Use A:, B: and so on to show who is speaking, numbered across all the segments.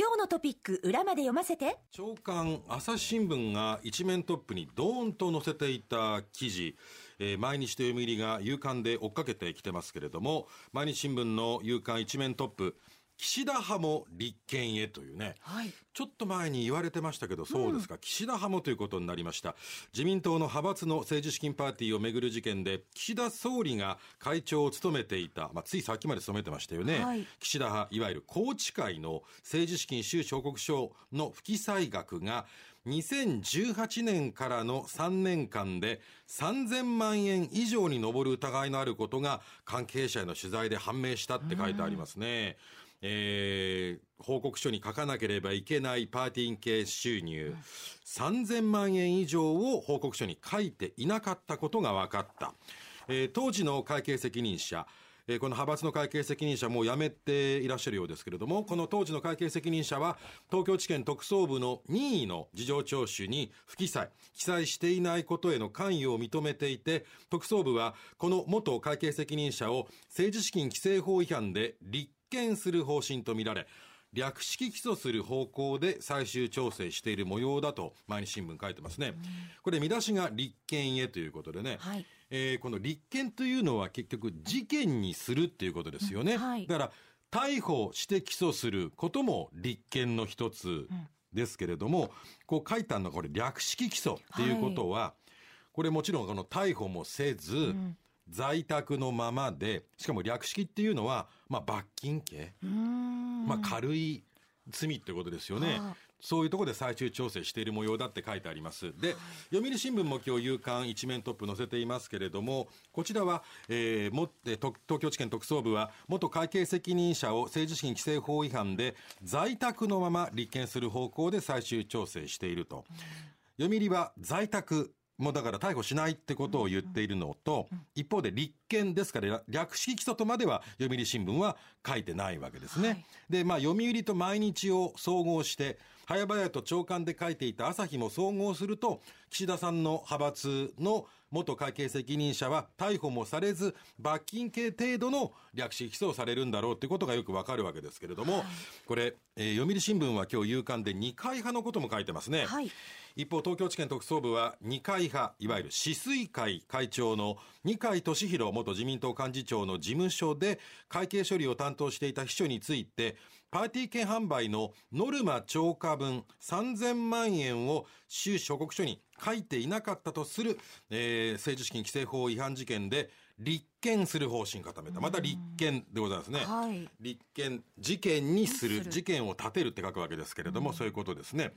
A: 今日のトピック裏まで読ませて。
B: 長官朝日新聞が一面トップにドーンと載せていた記事、えー、毎日と読売が夕刊で追っかけてきてますけれども、毎日新聞の夕刊一面トップ、岸田派も立憲へというね、はい、ちょっと前に言われてましたけど、そうですか、うん、岸田派もということになりました。自民党の派閥の政治資金パーティーをめぐる事件で、岸田総理が会長を務めていた、まあ、ついさっきまで務めてましたよね。はい、岸田派、いわゆる宏池会の政治資金収支報告書の不記載額が、2018年からの3年間で3000万円以上に上る疑いのあることが関係者への取材で判明したって書いてありますね。うんえー、報告書に書かなければいけないパーティー系収入、3000万円以上を報告書に書いていなかったことが分かった。えー、当時の会計責任者、えー、この派閥の会計責任者も辞めていらっしゃるようですけれども、この当時の会計責任者は、東京地検特捜部の任意の事情聴取に不記載、記載していないことへの関与を認めていて、特捜部は、この元会計責任者を政治資金規正法違反で立見する方針とみられ、略式起訴する方向で最終調整している模様だと毎日新聞書いてますね。これ見出しが立憲へということでね、はい、えー、この立憲というのは結局事件にするっていうことですよね。はい、だから逮捕して起訴することも立憲の一つですけれども、こう書いたのはこれ略式起訴っていうことは、はい、これもちろんこの逮捕もせず、うん在宅のままで、しかも略式っていうのは、まあ、罰金刑まあ、軽い罪ってことですよね。そういうところで最終調整している模様だって書いてあります。で、読売新聞も今日夕刊一面トップ載せていますけれども、こちらは、えー、もって東京地検特捜部は、元会計責任者を政治資金規正法違反で在宅のまま立件する方向で最終調整していると。読売は在宅もうだから逮捕しないってことを言っているのと、一方で立件ですから略式起訴とまでは読売新聞は書いてないわけですね。はい、で、まあ読売と毎日を総合して、早々と長官で書いていた朝日も総合すると、岸田さんの派閥の元会計責任者は逮捕もされず、罰金刑程度の略式起訴をされるんだろうということがよくわかるわけですけれども、はい、これ、えー、読売新聞は今日夕刊で二階派のことも書いてますね。はい、一方、東京地検特捜部は二階派、いわゆる止水会会長の二階俊博元自民党幹事長の事務所で会計処理を担当していた秘書について、パーティー券販売のノルマ超過分3000万円を収支報告書に書いていなかったとする、えー、政治資金規正法違反事件で立件する方針固めた。また立件でございますね。はい、立件、事件にする、事件を立てるって書くわけですけれども、そういうことですね。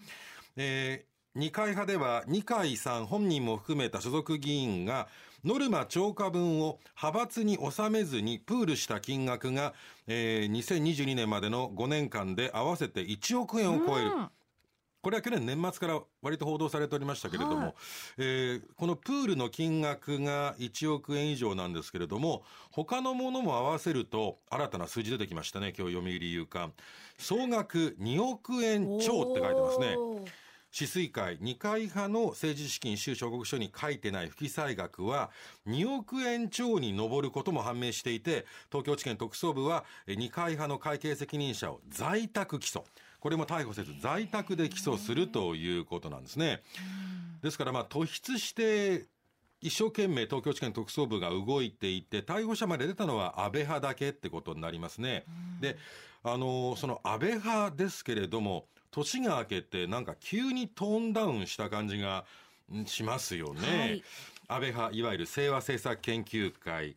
B: えー二階派では二階さん本人も含めた所属議員がノルマ超過分を派閥に収めずにプールした金額が、えー、2022年までの5年間で合わせて1億円を超える。これは去年年末から割と報道されておりましたけれども、はい、えー、このプールの金額が1億円以上なんですけれども、他のものも合わせると新たな数字出てきましたね、今日読売夕刊。総額2億円超って書いてますね。止水会二階派の政治資金収支報告書に書いてない不記載額は2億円超に上ることも判明していて、東京地検特捜部は二階派の会計責任者を在宅起訴。これも逮捕せず在宅で起訴するということなんですね。ですからまあ突出して一生懸命東京地検特捜部が動いていて、逮捕者まで出たのは安倍派だけってことになりますね。で、あの、その安倍派ですけれども、年が明けてなんか急にトーンダウンした感じがしますよね。はい、安倍派、いわゆる清和政策研究会。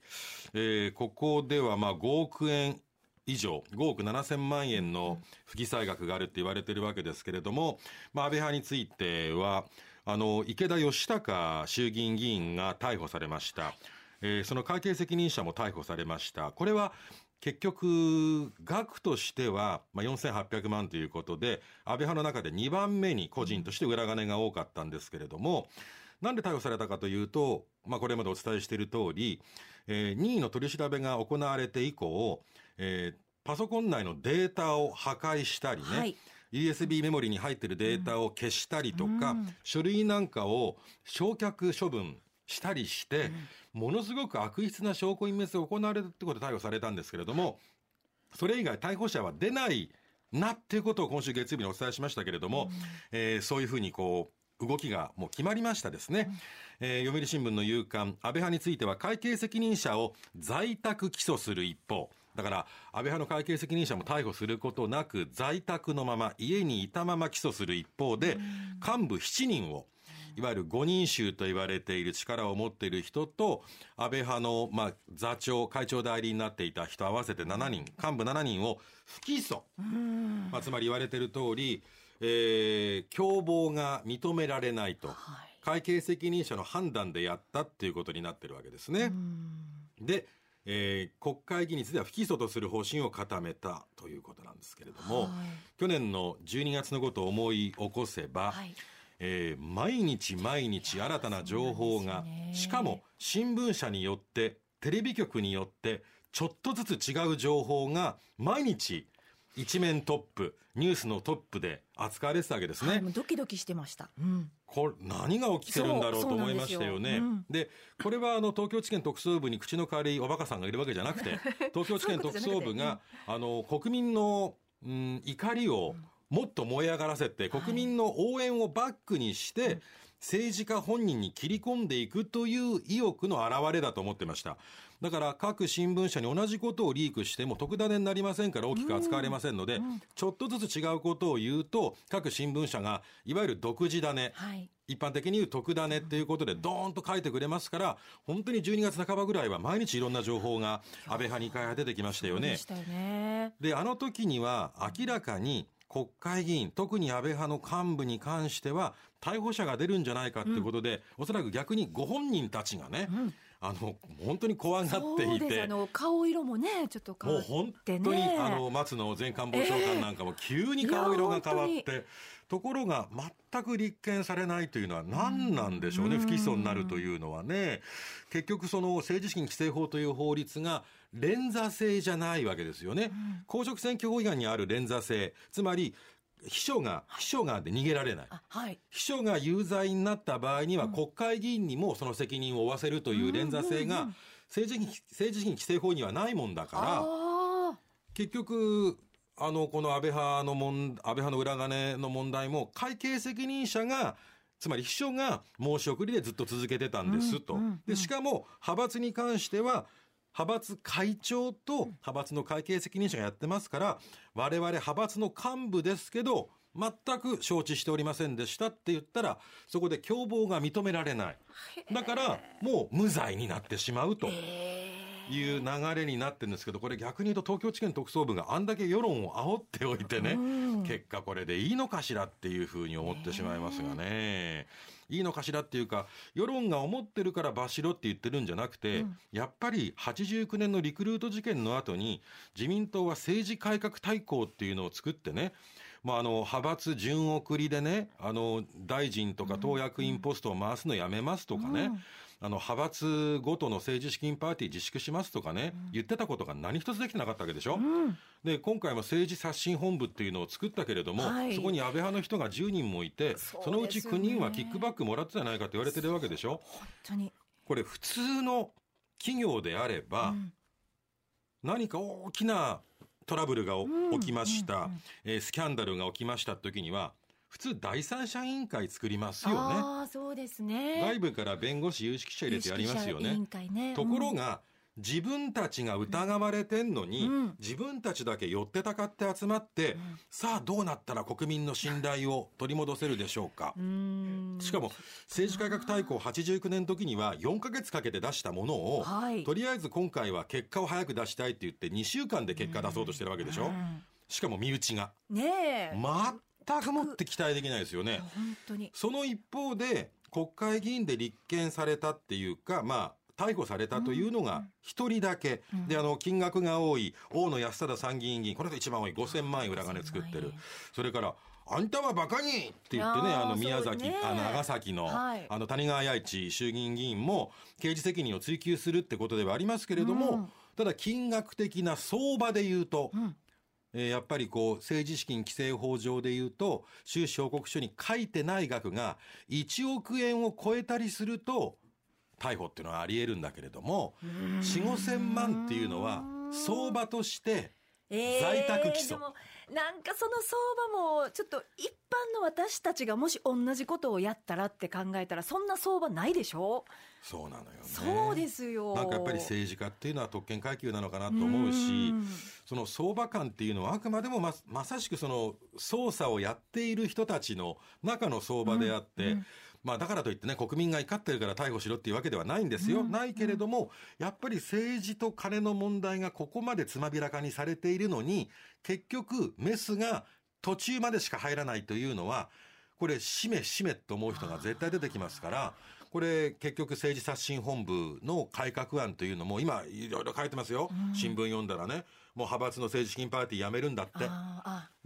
B: えー、ここではまあ5億円以上、5億7千万円の不記載額があるって言われてるわけですけれども、まあ、安倍派については、あの、池田義孝衆議院議員が逮捕されました。えー、その会計責任者も逮捕されました。これは、結局、額としては、まあ、4800万ということで、安倍派の中で2番目に個人として裏金が多かったんですけれども、なんで逮捕されたかというと、まあ、これまでお伝えしている通り、えー、任意の取り調べが行われて以降、えー、パソコン内のデータを破壊したりね、はい。USB メモリに入っているデータを消したりとか、うん、書類なんかを焼却処分したりして、うん、ものすごく悪質な証拠隠滅が行われたってことで逮捕されたんですけれども、それ以外逮捕者は出ないなっていうことを今週月曜日にお伝えしましたけれども、えーそういうふうにこう、動きがもう決まりましたですね。えー読売新聞の夕刊、安倍派については会計責任者を在宅起訴する一方、だから、安倍派の会計責任者も逮捕することなく、在宅のまま、家にいたまま起訴する一方で、幹部7人を、いわゆる5人衆と言われている力を持っている人と、安倍派の、まあ、座長、会長代理になっていた人合わせて7人、幹部7人を不起訴。まあ、つまり言われている通り、えー、共謀が認められないと、会計責任者の判断でやったっていうことになってるわけですね。で、えー国会議員については不起訴とする方針を固めたということなんですけれども、
A: はい。
B: 去年の12月のことを思い起こせば、
A: はい
B: えー毎日毎日新たな情報が、
A: ね
B: しかも新聞社によってテレビ局によってちょっとずつ違う情報が毎日一面トップニュースのトップで扱われてたわけですね。
A: はいドキドキしてました。うん。
B: これ何が起きてるんだろうと思いましたよね。
A: そうん
B: でこれはあの東京地検特捜部に口の代わりおバカさんがいるわけじゃなくて 東京地検特捜部があの国民の、うん、怒りをもっと燃え上がらせて、国民の応援をバックにして、政治家本人に切り込んでいくという意欲の表れだと思ってました。だから各新聞社に同じことをリークしても特ダネになりませんから大きく扱われませんので、ちょっとずつ違うことを言うと、各新聞社がいわゆる独自ダネ、
A: はい。
B: 一般的に言う特ダネっていうことでドーンと書いてくれますから、本当に12月半ばぐらいは毎日いろんな情報が安倍派、二階派出てきましたよね
A: でし。たよね。
B: で、あの時には明らかに国会議員、特に安倍派の幹部に関しては逮捕者が出るんじゃないかっていうことで、おそらく逆にご本人たちがね、あの、本当に怖がっていて。
A: あ、の顔色もねちょっと変わっ
B: もう本
A: てね。
B: 当に、あの松野前官房長官なんかも急に顔色が変わっ
A: いや
B: て、ところが全く立件されないというのは何なんでしょうね、不起訴に。なるというのはね、結局、その政治資金規正法という法律が連座制じゃないわけですよね、公職選挙法違反にある連座制、つまり秘書が、秘書がで逃げられない。
A: あはい。
B: 秘書が有罪になった場合には、国会議員にもその責任を負わせるという連座制が、政治政治資金規正法にはないもんだから、結局、あの、この安倍派のもん、安倍派の裏金の問題も、会計責任者が、つまり秘書が申し送りでずっと続けてたんですと。で、しかも、派閥に関しては、派閥会長と派閥の会計責任者がやってますから、我々派閥の幹部ですけど、全く承知しておりませんでしたって言ったら、そこで共謀が認められない。だから、もう無罪になってしまうと。いう流れになってるんですけど、これ逆に言うと東京地検特捜部があんだけ世論を煽っておいてね、結果これでいいのかしらっていうふうに思ってしまいますがね。いいのかしらっていうか、世論が思ってるから罰しろって言ってるんじゃなくて、やっぱり89年のリクルート事件の後に、自民党は政治改革大綱っていうのを作ってね、まあ、あの派閥順送りでねあの大臣とか党役員ポストを回すのやめますとかね、あの派閥ごとの政治資金パーティー自粛しますとかね、言ってたことが何一つできてなかったわけでしょ、で今回も政治刷新本部っていうのを作ったけれども、
A: はい
B: そこに安倍派の人が10人もいて
A: そ
B: のうち9人はキックバックもらってたじゃないかって言われてるわけでしょ。
A: 本当に。
B: これ普通の企業であれば、何か大きなトラブルがお起きました、えースキャンダルが起きました時には普通第三者委員会作りますよね。
A: ああそうですね。
B: 外部から弁護士有識者入れてやりますよ
A: 有識者委員
B: ね。
A: 会ね。
B: ところが、自分たちが疑われてんのに、
A: うん。
B: 自分たちだけ寄ってたかって集まって、さあどうなったら国民の信頼を取り戻せるでしょうか、
A: うん、
B: しかも政治改革大綱89年の時には4ヶ月かけて出したものを、
A: はい。
B: とりあえず今回は結果を早く出したいって言って2週間で結果出そうとしてるわけでしょ、しかも身内が。
A: ねえ。
B: 全くもって期待できないですよね。
A: 本当に。
B: その一方で国会議員で立件されたっていうかまあ逮捕されたというのが一人だけ、であの金額が多い大野安貞参議院議員これが一番多い5000万円裏金作ってる。それからあんたはバカにって言ってね
A: あ
B: の宮崎、
A: ね。
B: あの長崎の,、
A: はい。
B: あの谷川弥一衆議院議員も刑事責任を追及するってことではありますけれども、ただ金額的な相場で言うと、えーやっぱりこう政治資金規正法上で言うと収支報告書に書いてない額が1億円を超えたりすると逮捕っていうのはあり得るんだけれども4 5千万っていうのは相場として
A: えー
B: 在宅起訴。
A: でもなんかその相場もちょっと一般の私たちがもし同じことをやったらって考えたらそんな相場ないでしょ？
B: そうなのよね。
A: そうですよ。
B: なんかやっぱり政治家っていうのは特権階級なのかなと思うし
A: うん。
B: その相場感っていうのはあくまでもままさしくその操作をやっている人たちの中の相場であって、まあだからといってね国民が怒ってるから逮捕しろっていうわけではないんですよ、ないけれどもやっぱり政治と金の問題がここまでつまびらかにされているのに結局メスが途中までしか入らないというのはこれしめしめと思う人が絶対出てきますからこれ結局政治刷新本部の改革案というのも今いろいろ書いてますよ、新聞読んだらね。もう派閥の政治資金パーティーやめるんだって。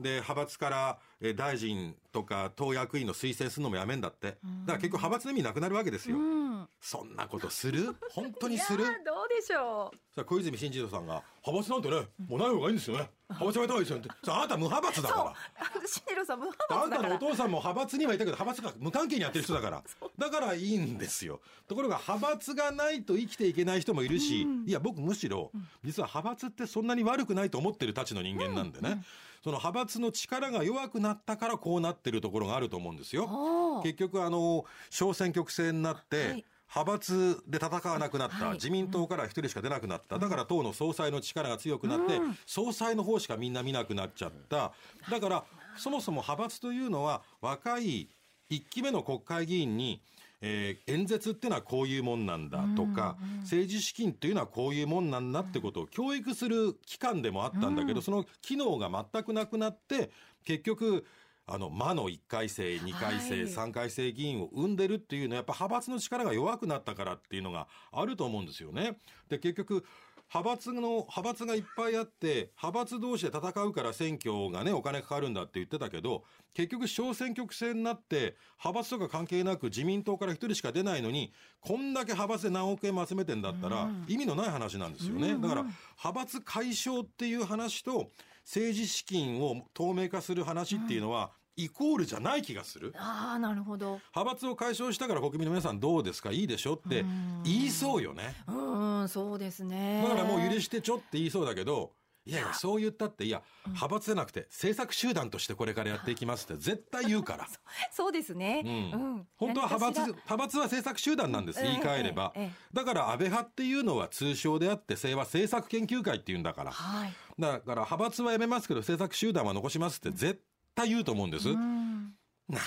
B: で派閥からえー大臣とか党役員の推薦するのもやめんだって。だから結局派閥の意味なくなるわけですよ、
A: うん。
B: そんなことする？本当にする？
A: いやーどうでしょう。
B: 小泉進次郎さんが派閥なんてねもうない方がいいんですよね。派閥やめた方がいいですよって。さああなた無派閥だから。
A: そう。新次郎さん無派
B: あんた
A: 閥だから。
B: のお父さんも派閥にはいたけど派閥が無関係にやってる人だから。だからいいんですよ。ところが派閥がないと生きていけない人もいるし、いや僕むしろ実は派閥ってそんなに悪くないと思ってるたちの人間なんでね、その派閥の力が弱くなったからこうなってるところがあると思うんですよ。結局あの小選挙区制になって、
A: はい
B: 派閥で戦わなくなった、
A: はい。
B: 自民党から一人しか出なくなった、だから党の総裁の力が強くなって、総裁の方しかみんな見なくなっちゃった。だからそもそも派閥というのは若い1期目の国会議員にえー演説っていうのはこういうもんなんだとか、政治資金っていうのはこういうもんなんだってことを教育する機関でもあったんだけど、その機能が全くなくなって結局あの魔の1回生2回生、
A: はい。
B: 3回生議員を生んでるっていうのはやっぱ派閥の力が弱くなったからっていうのがあると思うんですよね。で結局派閥の派閥がいっぱいあって派閥同士で戦うから選挙がねお金かかるんだって言ってたけど結局小選挙区制になって派閥とか関係なく自民党から一人しか出ないのにこんだけ派閥で何億円も集めてんだったら意味のない話なんですよね、だから派閥解消っていう話と政治資金を透明化する話っていうのはイコールじゃない気がする。
A: ああなるほど。
B: 派閥を解消したから国民の皆さんどうですか？いいでしょって言いそうよね。
A: うーんそうですね。
B: だからもう許してちょって言いそうだけど、いやいや、そう言ったって、いや、派閥じゃなくて、政策集団としてこれからやっていきますって絶対言うから。
A: そうですね。
B: うん。本当は派閥、派閥は政策集団なんです、
A: ええ
B: 言い換えれば。だから安倍派っていうのは通称であって、政は政策研究会っていうんだから。
A: らはい。
B: だから派閥はやめますけど、政策集団は残しますって絶対言うと思うんです。
A: う
B: なん
A: ん
B: だか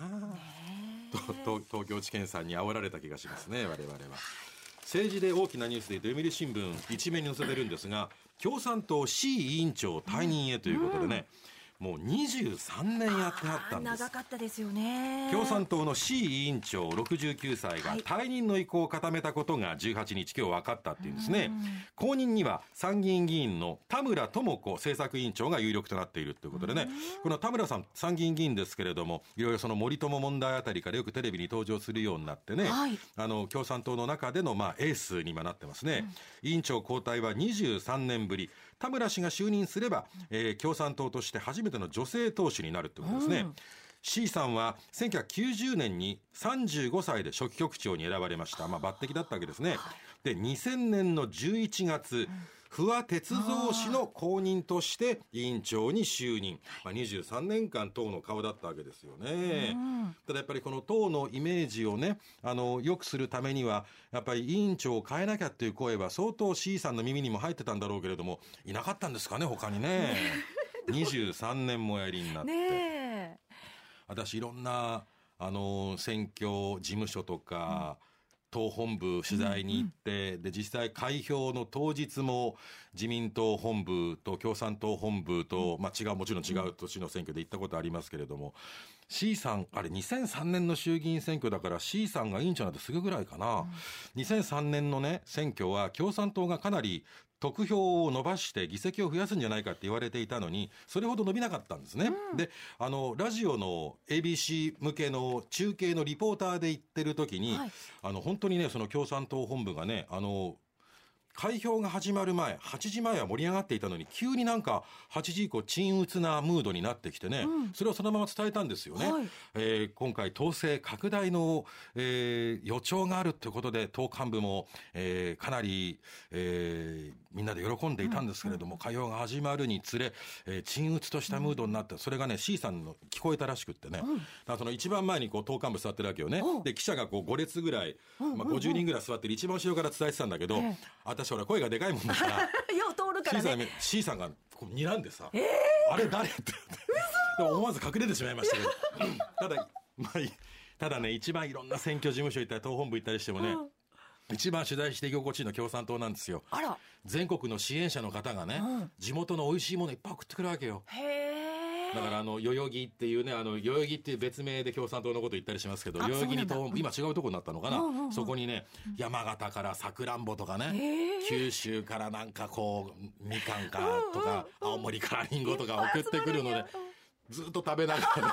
B: なと東東京地検さんに煽られた気がしますね、我々は。政治で大きなニュースで読売新聞一面に載せてるんですが共産党 C 委員長退任へということでね、もう23年やってはったんです。
A: 長かったですよね。
B: 共産党の C 委員長69歳が
A: はい。
B: 退任の意向を固めたことが18日今日分かったっていうんですね。後任には参議院議員の田村智子政策委員長が有力となっているということでね。この田村さん参議院議員ですけれどもいろいろその森友問題あたりからよくテレビに登場するようになってね、
A: はい。
B: あの共産党の中でのまあエースに今なってますね、委員長交代は23年ぶり。田村氏が就任すれば、えー共産党として初めての女性党首になるってことですね、
A: うん。
B: C さんは1990年に35歳で初期局長に選ばれました、まあ、抜擢だったわけですね、で2000年の11月、不破鉄三氏の後任として委員長に就任、まあ、23年間党の顔だったわけですよね、ただやっぱりこの党のイメージをねあの良くするためにはやっぱり委員長を変えなきゃっていう声は相当 C さんの耳にも入ってたんだろうけれどもいなかったんですかね他にね23年もやりになって。私いろんなあの選挙事務所とか、党本部取材に行って、で実際開票の当日も自民党本部と共産党本部と、まあ、違うもちろん違う年の選挙で行ったことありますけれども、C さんあれ2003年の衆議院選挙だから C さんが委員長なんてすぐぐらいかな、2003年のね選挙は共産党がかなり得票を伸ばして議席を増やすんじゃないかって言われていたのにそれほど伸びなかったんですね、であのラジオの ABC 向けの中継のリポーターで言ってる時に、
A: はい
B: あの本当にねその共産党本部がねあの開票が始まる前、8時前は盛り上がっていたのに、急になんか8時以降沈鬱なムードになってきてね、それをそのまま伝えたんですよね。
A: はい。
B: えー今回統制拡大の、えー予兆があるということで、党幹部も、えーかなり、えーみんなで喜んでいたんですけれども、開票が始まるにつれ、えー沈鬱としたムードになって、それがね、C さんの聞こえたらしくってね、だからその一番前にこう党幹部座ってるわけよね。で、記者がこう5列ぐらい、まあ、50人ぐらい座ってる一番後ろから伝えてたんだけど、
A: ええ
B: 私ほら声がでかいもんだから、
A: よう通るか
B: C
A: らね。
B: さんが、C さんがこう睨んでさ、あれ誰？って。でも思わず隠れてしまいましたけど。う んただ、まあただね一番いろんな選挙事務所行ったり党本部行ったりしてもね、一番取材して居心地いいの共産党なんですよ。
A: あら。
B: 全国の支援者の方がね、
A: うん。
B: 地元の美味しいものいっぱい送ってくるわけよ。
A: へえ
B: だからあの代々木っていうねあの代々木っていう別名で共産党のこと言ったりしますけど
A: あ
B: 代々木に
A: そうなんだ。
B: 党今違うとこになったのかな、
A: うんうんうん。
B: そこにね山形からさくらんぼとかね、九州からなんかこうみかんかとか、青森からりんごとか送ってくるのでずっと食べながらね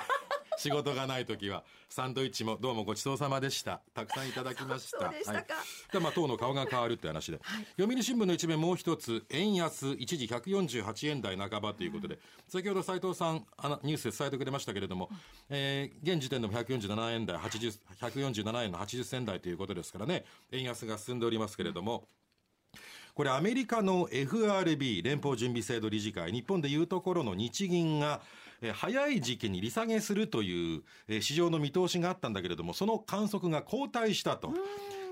B: 仕事がない時はサンドイッチもどうもごちそうさまでした。たくさんいただきました。
A: そうでしたか。
B: はい。でまあ党の顔が変わるって話で、読売新聞の一面もう一つ円安一時148円台半ばということで、先ほど斉藤さんあのニュースで伝えてくれましたけれども、えー現時点でも147円台80 147円の80銭台ということですからね。円安が進んでおりますけれども、これアメリカの FRB 連邦準備制度理事会日本でいうところの日銀が早い時期に利下げするという市場の見通しがあったんだけれどもその観測が後退したと。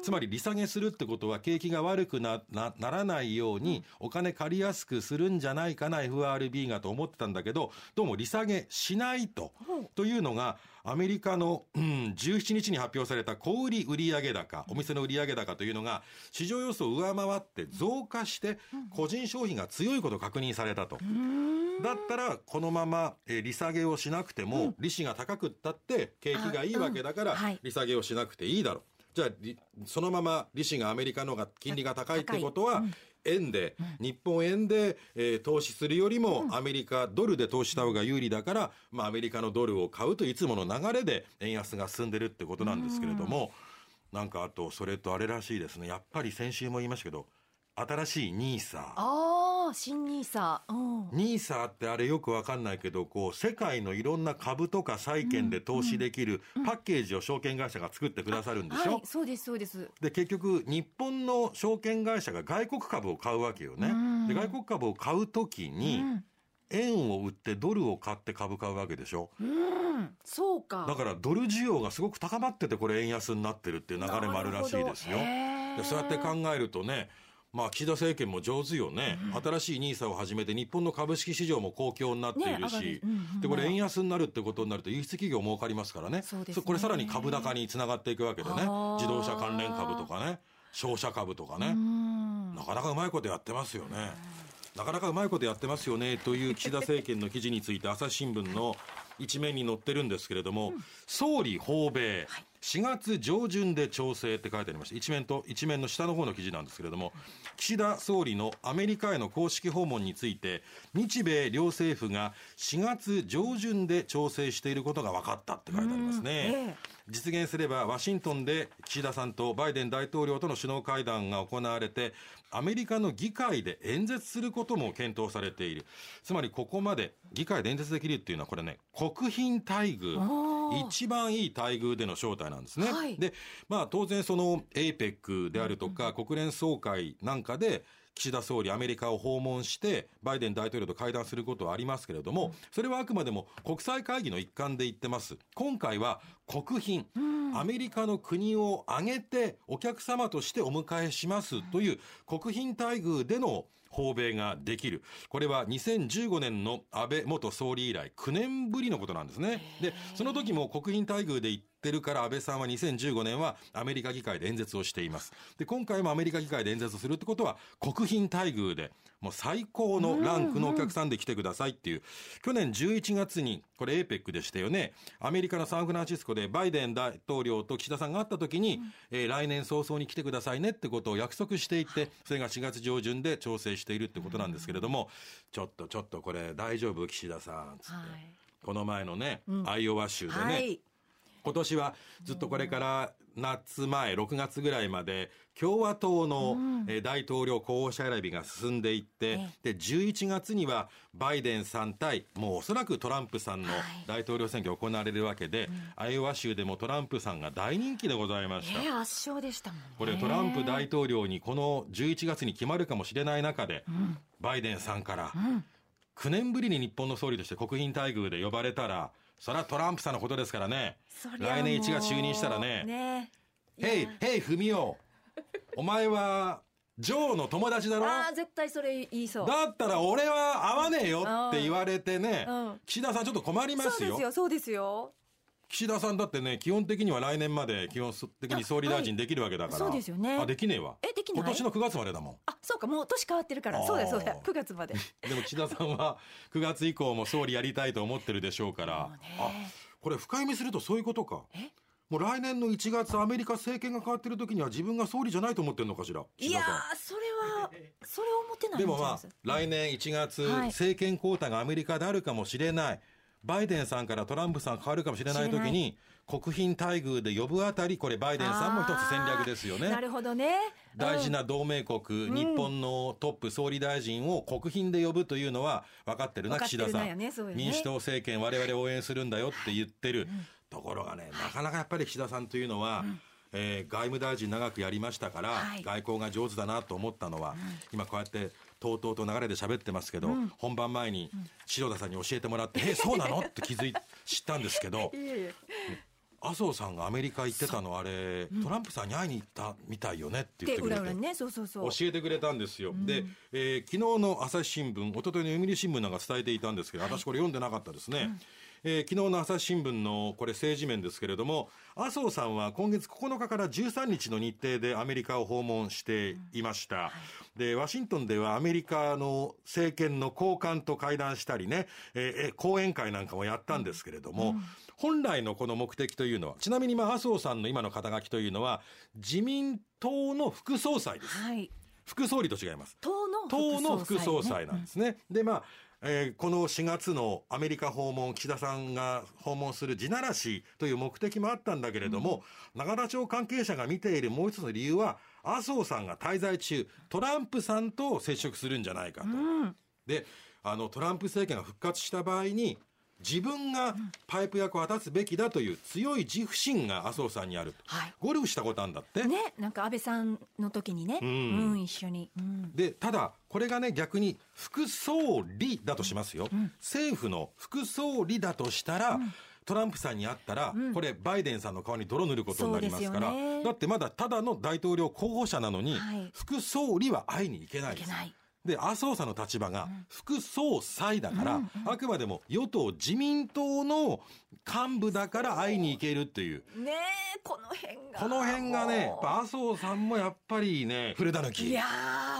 B: つまり利下げするってことは景気が悪くななならないようにお金借りやすくするんじゃないかな FRB がと思ってたんだけどどうも利下げしないと。というのがアメリカの、うん、17日に発表された小売売上高お店の売上高というのが市場予想を上回って増加して個人消費が強いことが確認されたと。だったらこのまま、えー利下げをしなくても、利子が高くったって景気がいいわけだから、利下げをしなくていいだろう。じゃありそのまま利子がアメリカの方が金利が高いってことは、円で、日本円で、えー投資するよりも、アメリカドルで投資した方が有利だから、まあ、アメリカのドルを買うといつもの流れで円安が進んでるってことなんですけれども、なんかあとそれとあれらしいですね。やっぱり先週も言いましたけど新しいニーサ
A: ああ新ニーサうん。
B: ニーサーってあれよくわかんないけど、こう、世界のいろんな株とか債券で投資できるパッケージを証券会社が作ってくださるんでしょ、
A: はいそうですそうです。
B: で、結局、日本の証券会社が外国株を買うわけよね。
A: うん。
B: で、外国株を買うときに、円を売ってドルを買って株買うわけでしょ。
A: うん。そうか。
B: だからドル需要がすごく高まってて、これ円安になってるっていう流れもあるらしいですよ。でそうやって考えるとね、まあ、岸田政権も上手よね、新しい NISA を始めて、日本の株式市場も好況になっているし。
A: る。うんうん、
B: でこれ、円安になるってことになると、輸出企業儲かりますからね、
A: そうですね。
B: これ、さらに株高につながっていくわけでね。自動車関連株とかね、商社株とかね、
A: うん。
B: なかなかうまいことやってますよね。なかなかうまいことやってますよね。という岸田政権の記事について朝日新聞の一面に載ってるんですけれども、総理訪米、4月上旬で調整って書いてありまして一面と一面の下の方の記事なんですけれども岸田総理のアメリカへの公式訪問について日米両政府が4月上旬で調整していることが分かったって書いてありますね。実現すればワシントンで岸田さんとバイデン大統領との首脳会談が行われてアメリカの議会で演説することも検討されている。つまりここまで議会で演説できるっていうのはこれね国賓待遇。
A: ー
B: 一番いい待遇での招待なんですね、
A: はい。
B: でまあ当然その APEC であるとか国連総会なんかで岸田総理、アメリカを訪問して、バイデン大統領と会談することはありますけれども、それはあくまでも国際会議の一環で言ってます。今回は国賓、アメリカの国を挙げてお客様としてお迎えしますという国賓待遇での訪米ができる。これは2015年の安倍元総理以来9年ぶりのことなんですね。で、その時も国賓待遇で行ってるから安倍さんは2015年はアメリカ議会で演説をしています。で、今回もアメリカ議会で演説をするってことは国賓待遇でもう最高のランクのお客さんで来てくださいっていう。去年11月に、これ APEC でしたよね。アメリカのサンフランシスコでバイデン大統領と岸田さんが会った時に、えー来年早々に来てくださいねってことを約束していて、それが4月上旬で調整しているってことなんですけれども、ちょっとちょっとこれ大丈夫？岸田さん、つって。
A: はい。
B: この前のね、アイオワ州でね、
A: はい
B: 今年はずっとこれから夏前6月ぐらいまで共和党の、えー大統領候補者選びが進んでいって、で11月にはバイデンさん対もうおそらくトランプさんの
A: はい。
B: 大統領選挙行われるわけで、アイオワ州でもトランプさんが大人気でございました。
A: えー圧勝でしたもんね。
B: これトランプ大統領にこの11月に決まるかもしれない中で、バイデンさんから9年ぶりに日本の総理として国賓待遇で呼ばれたらそれはトランプさんのことですからね。来年1月就任したらね。
A: ね「
B: ヘイヘイ文雄。お前はジョーの友達だろ？
A: ああ絶対それ言いそう。
B: だったら俺は会わねえよ」って言われてね。
A: うん。
B: 岸田さんちょっと困りますよ。
A: そうですよそうですよ
B: 岸田さんだってね基本的には来年まで基本的に総理大臣できるわけだから。
A: そうですよね。
B: あできねえわ。
A: えできない？
B: 今年の9月までだもん。
A: あそうかもう年変わってるから。そうだそうだ9月まで。
B: でも岸田さんは9月以降も総理やりたいと思ってるでしょうから、あこれ深読みするとそういうことか。
A: え？
B: もう来年の1月アメリカ政権が変わってる時には自分が総理じゃないと思ってるのかしら？
A: いやーそれはそれを思ってない
B: んでもまあ来年1月、
A: はい。
B: 政権交代がアメリカであるかもしれないバイデンさんからトランプさん変わるかもしれない時に国賓待遇で呼ぶあたりこれバイデンさんも一つ戦略ですよね。
A: なるほどね。
B: 大事な同盟国、日本のトップ総理大臣を国賓で呼ぶというのは分かってるな、岸田さん、
A: よね。ね
B: 民主党政権、我々応援するんだよって言ってる、ところがね、なかなかやっぱり岸田さんというのは、えー外務大臣長くやりましたから、
A: はい。
B: 外交が上手だなと思ったのは、今こうやってとうとうと流れで喋ってますけど、本番前に白田さんに教えてもらって、えそうなの？って気づい知ったんですけど 麻生さんがアメリカ行ってたのあれ、トランプさんに会いに行ったみたいよね？って言
A: で
B: ってくれて。
A: ねそうそうそう。
B: 教えてくれたんですよ、で、えー昨日の朝日新聞一昨日の読売新聞なんか伝えていたんですけど、私これ読んでなかったですね、えー昨日の朝日新聞のこれ政治面ですけれども麻生さんは今月9日から13日の日程でアメリカを訪問していました、でワシントンではアメリカの政権の高官と会談したりね、えーえー講演会なんかもやったんですけれども、本来のこの目的というのはちなみにまあ麻生さんの今の肩書きというのは自民党の副総裁です。
A: はい。
B: 副総理と違います。
A: 党の
B: 党の副総
A: ね
B: 裁なんですね、でまあえーこの4月のアメリカ訪問岸田さんが訪問する地ならしという目的もあったんだけれども、永田町関係者が見ているもう一つの理由は麻生さんが滞在中トランプさんと接触するんじゃないかと、であのトランプ政権が復活した場合に自分がパイプ役を果たすべきだという強い自負心が麻生さんにあると、
A: はい。
B: ゴルフしたことあるんだって、
A: ねなんか安倍さんの時にね。うん、一緒に、うん、
B: でただこれがね逆に副総理だとしますよ、政府の副総理だとしたら、トランプさんに会ったら、これバイデンさんの顔に泥塗ることになりますから。
A: ね。
B: だってまだただの大統領候補者なのに、
A: はい。
B: 副総理は会いに行けないです。
A: いけない
B: で麻生さんの立場が副総裁だから、あくまでも与党自民党の幹部だから会いに行けるっていう。
A: ねえこの辺が。
B: この辺がね麻生さんもやっぱりね古田抜き
A: いや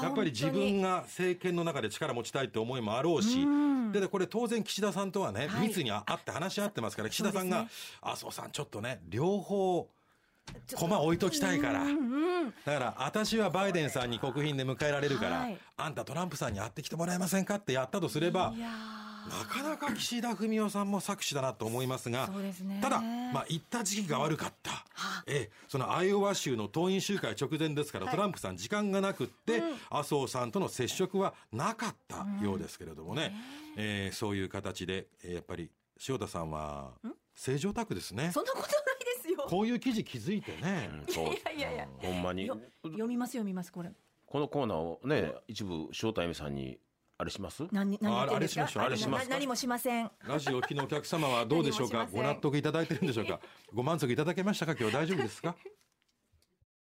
A: ー
B: やっぱり自分が政権の中で力持ちたいって思いもあろうし、ででこれ当然岸田さんとはね、
A: はい。
B: 密に会って話し合ってますから岸田さんが、
A: そうで
B: 麻生さんちょっとね両方駒置いときたいから、だから私はバイデンさんに国賓で迎えられるから、
A: はい。
B: あんたトランプさんに会ってきてもらえませんかってやったとすればなかなか岸田文雄さんも作詞だなと思いますが
A: ね。
B: ただ、まあ、行った時期が悪かった、ええ、そのアイオワ州の党員集会直前ですから、トランプさん時間がなくって、麻生さんとの接触はなかったようですけれどもね、えーそういう形で、えーやっぱり塩田さんは正常タクですね。
A: そんなこと
B: こういう記事気づいてね、
C: そう。
A: いやいやいや。
C: ほんまに。
A: よ読みます読みますこれ。
C: このコーナーをね一部翔太恵美さんにあれします？
A: 何何言ってんですか？
B: ああれしましょうあれし
C: ます。
A: 何もしません。
B: ラジオ機のお客様はどうでしょうか？ご納得いただいてるんでしょうか？ご満足いただけましたか？今日大丈夫ですか？